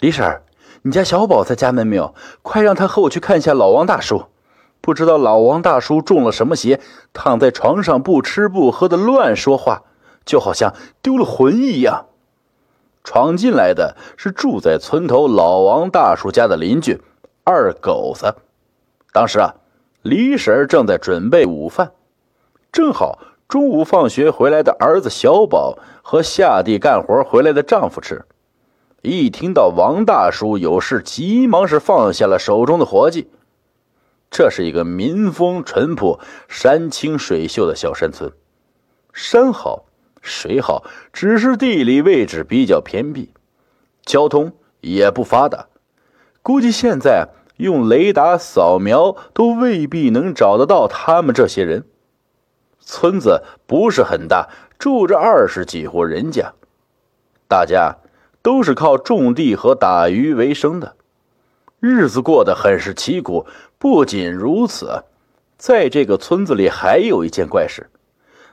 李婶，你家小宝在家门没有？快让他和我去看一下老王大叔。不知道老王大叔中了什么邪，躺在床上不吃不喝的乱说话，就好像丢了魂一样。闯进来的是住在村头老王大叔家的邻居二狗子。当时啊，李婶正在准备午饭，正好中午放学回来的儿子小宝和下地干活回来的丈夫吃。一听到王大叔有事，急忙是放下了手中的活计。这是一个民风淳朴、山清水秀的小山村，山好水好，只是地理位置比较偏僻，交通也不发达。估计现在用雷达扫描都未必能找得到他们这些人。村子不是很大，住着二十几户人家，大家。都是靠种地和打鱼为生的，日子过得很是凄苦。不仅如此，在这个村子里还有一件怪事，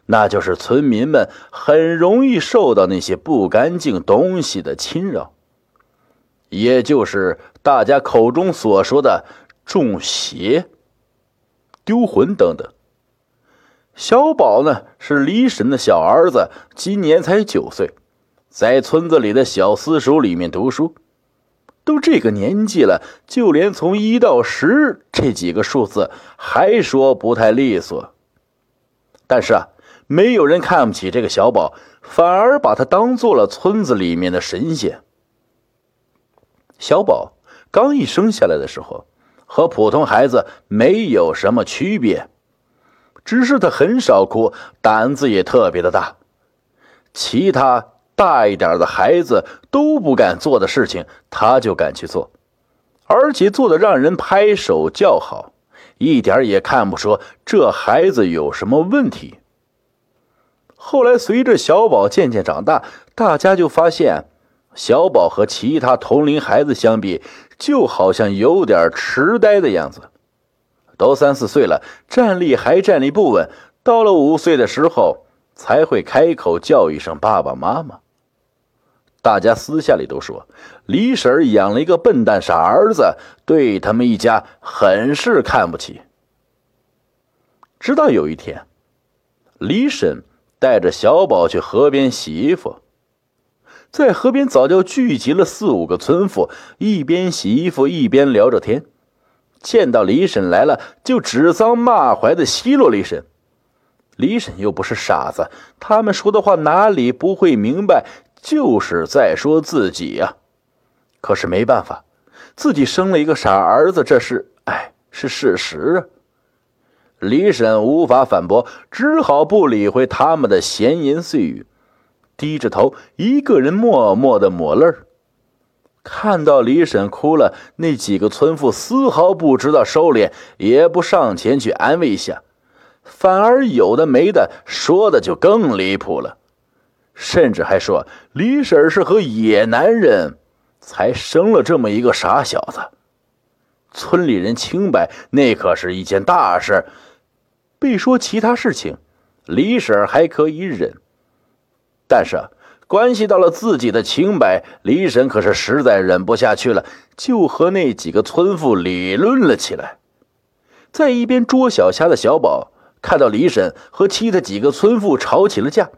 那就是村民们很容易受到那些不干净东西的侵扰，也就是大家口中所说的中邪、丢魂等等。小宝呢，是李婶的小儿子，今年才九岁。在村子里的小私塾里面读书，都这个年纪了，就连从一到十这几个数字还说不太利索。但是啊，没有人看不起这个小宝，反而把他当做了村子里面的神仙。小宝刚一生下来的时候，和普通孩子没有什么区别，只是他很少哭，胆子也特别的大，其他。大一点的孩子都不敢做的事情，他就敢去做，而且做的让人拍手叫好，一点也看不出这孩子有什么问题。后来随着小宝渐渐长大，大家就发现，小宝和其他同龄孩子相比，就好像有点痴呆的样子。都三四岁了，站立还站立不稳，到了五岁的时候才会开口叫一声爸爸妈妈。大家私下里都说，李婶养了一个笨蛋傻儿子，对他们一家很是看不起。直到有一天，李婶带着小宝去河边洗衣服，在河边早就聚集了四五个村妇，一边洗衣服一边聊着天。见到李婶来了，就指桑骂槐的奚落李婶。李婶又不是傻子，他们说的话哪里不会明白？就是在说自己呀，可是没办法，自己生了一个傻儿子，这是哎是事实啊。李婶无法反驳，只好不理会他们的闲言碎语，低着头一个人默默的抹泪儿。看到李婶哭了，那几个村妇丝毫不知道收敛，也不上前去安慰一下，反而有的没的说的就更离谱了。甚至还说李婶是和野男人才生了这么一个傻小子，村里人清白那可是一件大事。别说其他事情，李婶还可以忍，但是关系到了自己的清白，李婶可是实在忍不下去了，就和那几个村妇理论了起来。在一边捉小虾的小宝看到李婶和其他几个村妇吵起了架。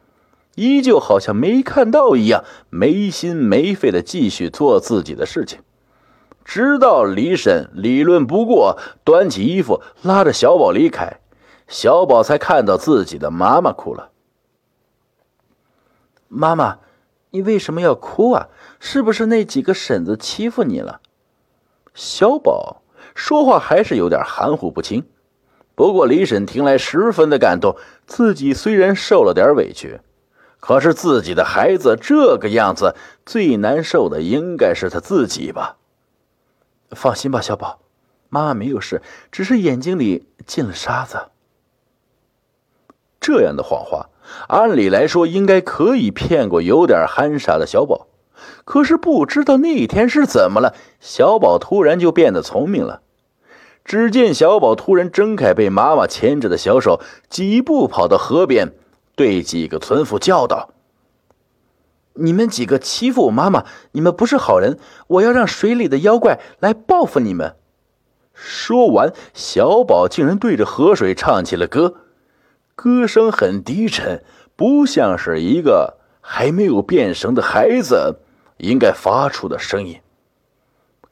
依旧好像没看到一样，没心没肺的继续做自己的事情，直到李婶理论不过，端起衣服拉着小宝离开，小宝才看到自己的妈妈哭了。妈妈，你为什么要哭啊？是不是那几个婶子欺负你了？小宝说话还是有点含糊不清，不过李婶听来十分的感动，自己虽然受了点委屈。可是自己的孩子这个样子，最难受的应该是他自己吧。放心吧，小宝，妈妈没有事，只是眼睛里进了沙子。这样的谎话，按理来说应该可以骗过有点憨傻的小宝。可是不知道那天是怎么了，小宝突然就变得聪明了。只见小宝突然睁开被妈妈牵着的小手，几步跑到河边。对几个村妇叫道：“你们几个欺负我妈妈，你们不是好人，我要让水里的妖怪来报复你们。”说完，小宝竟然对着河水唱起了歌，歌声很低沉，不像是一个还没有变声的孩子应该发出的声音。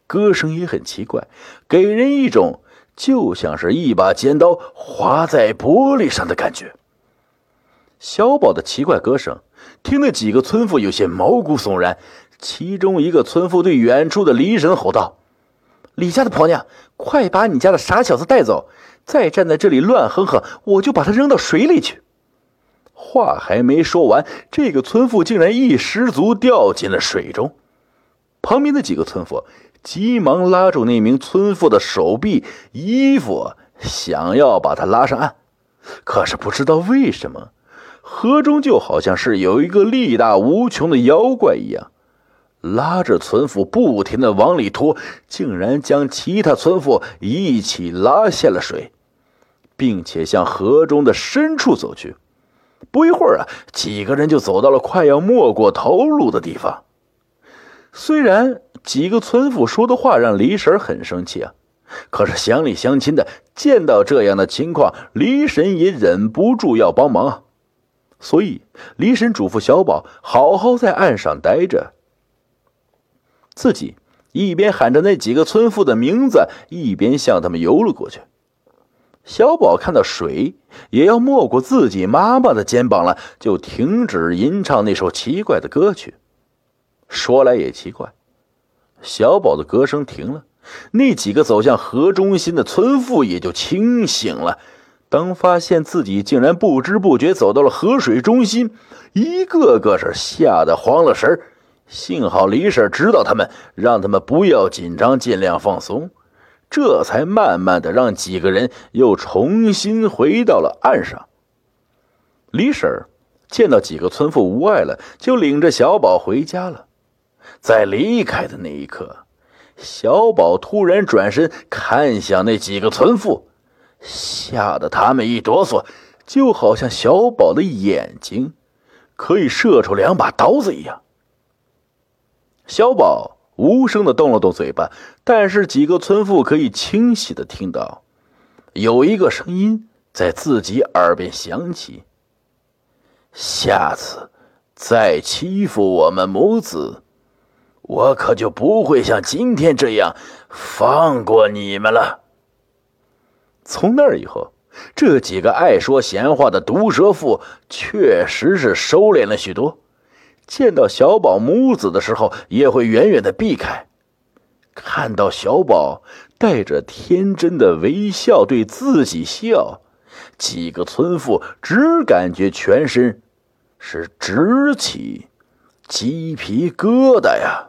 歌声也很奇怪，给人一种就像是一把尖刀划在玻璃上的感觉。小宝的奇怪歌声听得几个村妇有些毛骨悚然，其中一个村妇对远处的李婶吼道。李家的婆娘，快把你家的傻小子带走！再站在这里乱哼哼，我就把他扔到水里去。话还没说完，这个村妇竟然一失足掉进了水中。旁边的几个村妇急忙拉住那名村妇的手臂、衣服，想要把他拉上岸。可是不知道为什么，河中就好像是有一个力大无穷的妖怪一样。拉着村妇不停的往里拖，竟然将其他村妇一起拉下了水，并且向河中的深处走去。不一会儿啊，几个人就走到了快要没过头颅的地方。虽然几个村妇说的话让李婶很生气啊，可是乡里乡亲的见到这样的情况，李婶也忍不住要帮忙啊。所以李婶嘱咐小宝好好在岸上待着。自己一边喊着那几个村妇的名字，一边向他们游了过去。小宝看到水也要没过自己妈妈的肩膀了，就停止吟唱那首奇怪的歌曲。说来也奇怪，小宝的歌声停了，那几个走向河中心的村妇也就清醒了。当发现自己竟然不知不觉走到了河水中心，一个个是吓得慌了神儿。幸好李婶知道他们，让他们不要紧张，尽量放松，这才慢慢的让几个人又重新回到了岸上。李婶见到几个村妇无碍了，就领着小宝回家了。在离开的那一刻，小宝突然转身看向那几个村妇，吓得他们一哆嗦，就好像小宝的眼睛可以射出两把刀子一样。小宝无声的动了动嘴巴，但是几个村妇可以清晰的听到，有一个声音在自己耳边响起：“下次再欺负我们母子，我可就不会像今天这样放过你们了。”从那以后，这几个爱说闲话的毒蛇妇确实是收敛了许多。见到小宝母子的时候，也会远远的避开。看到小宝带着天真的微笑对自己笑，几个村妇只感觉全身是直起鸡皮疙瘩呀。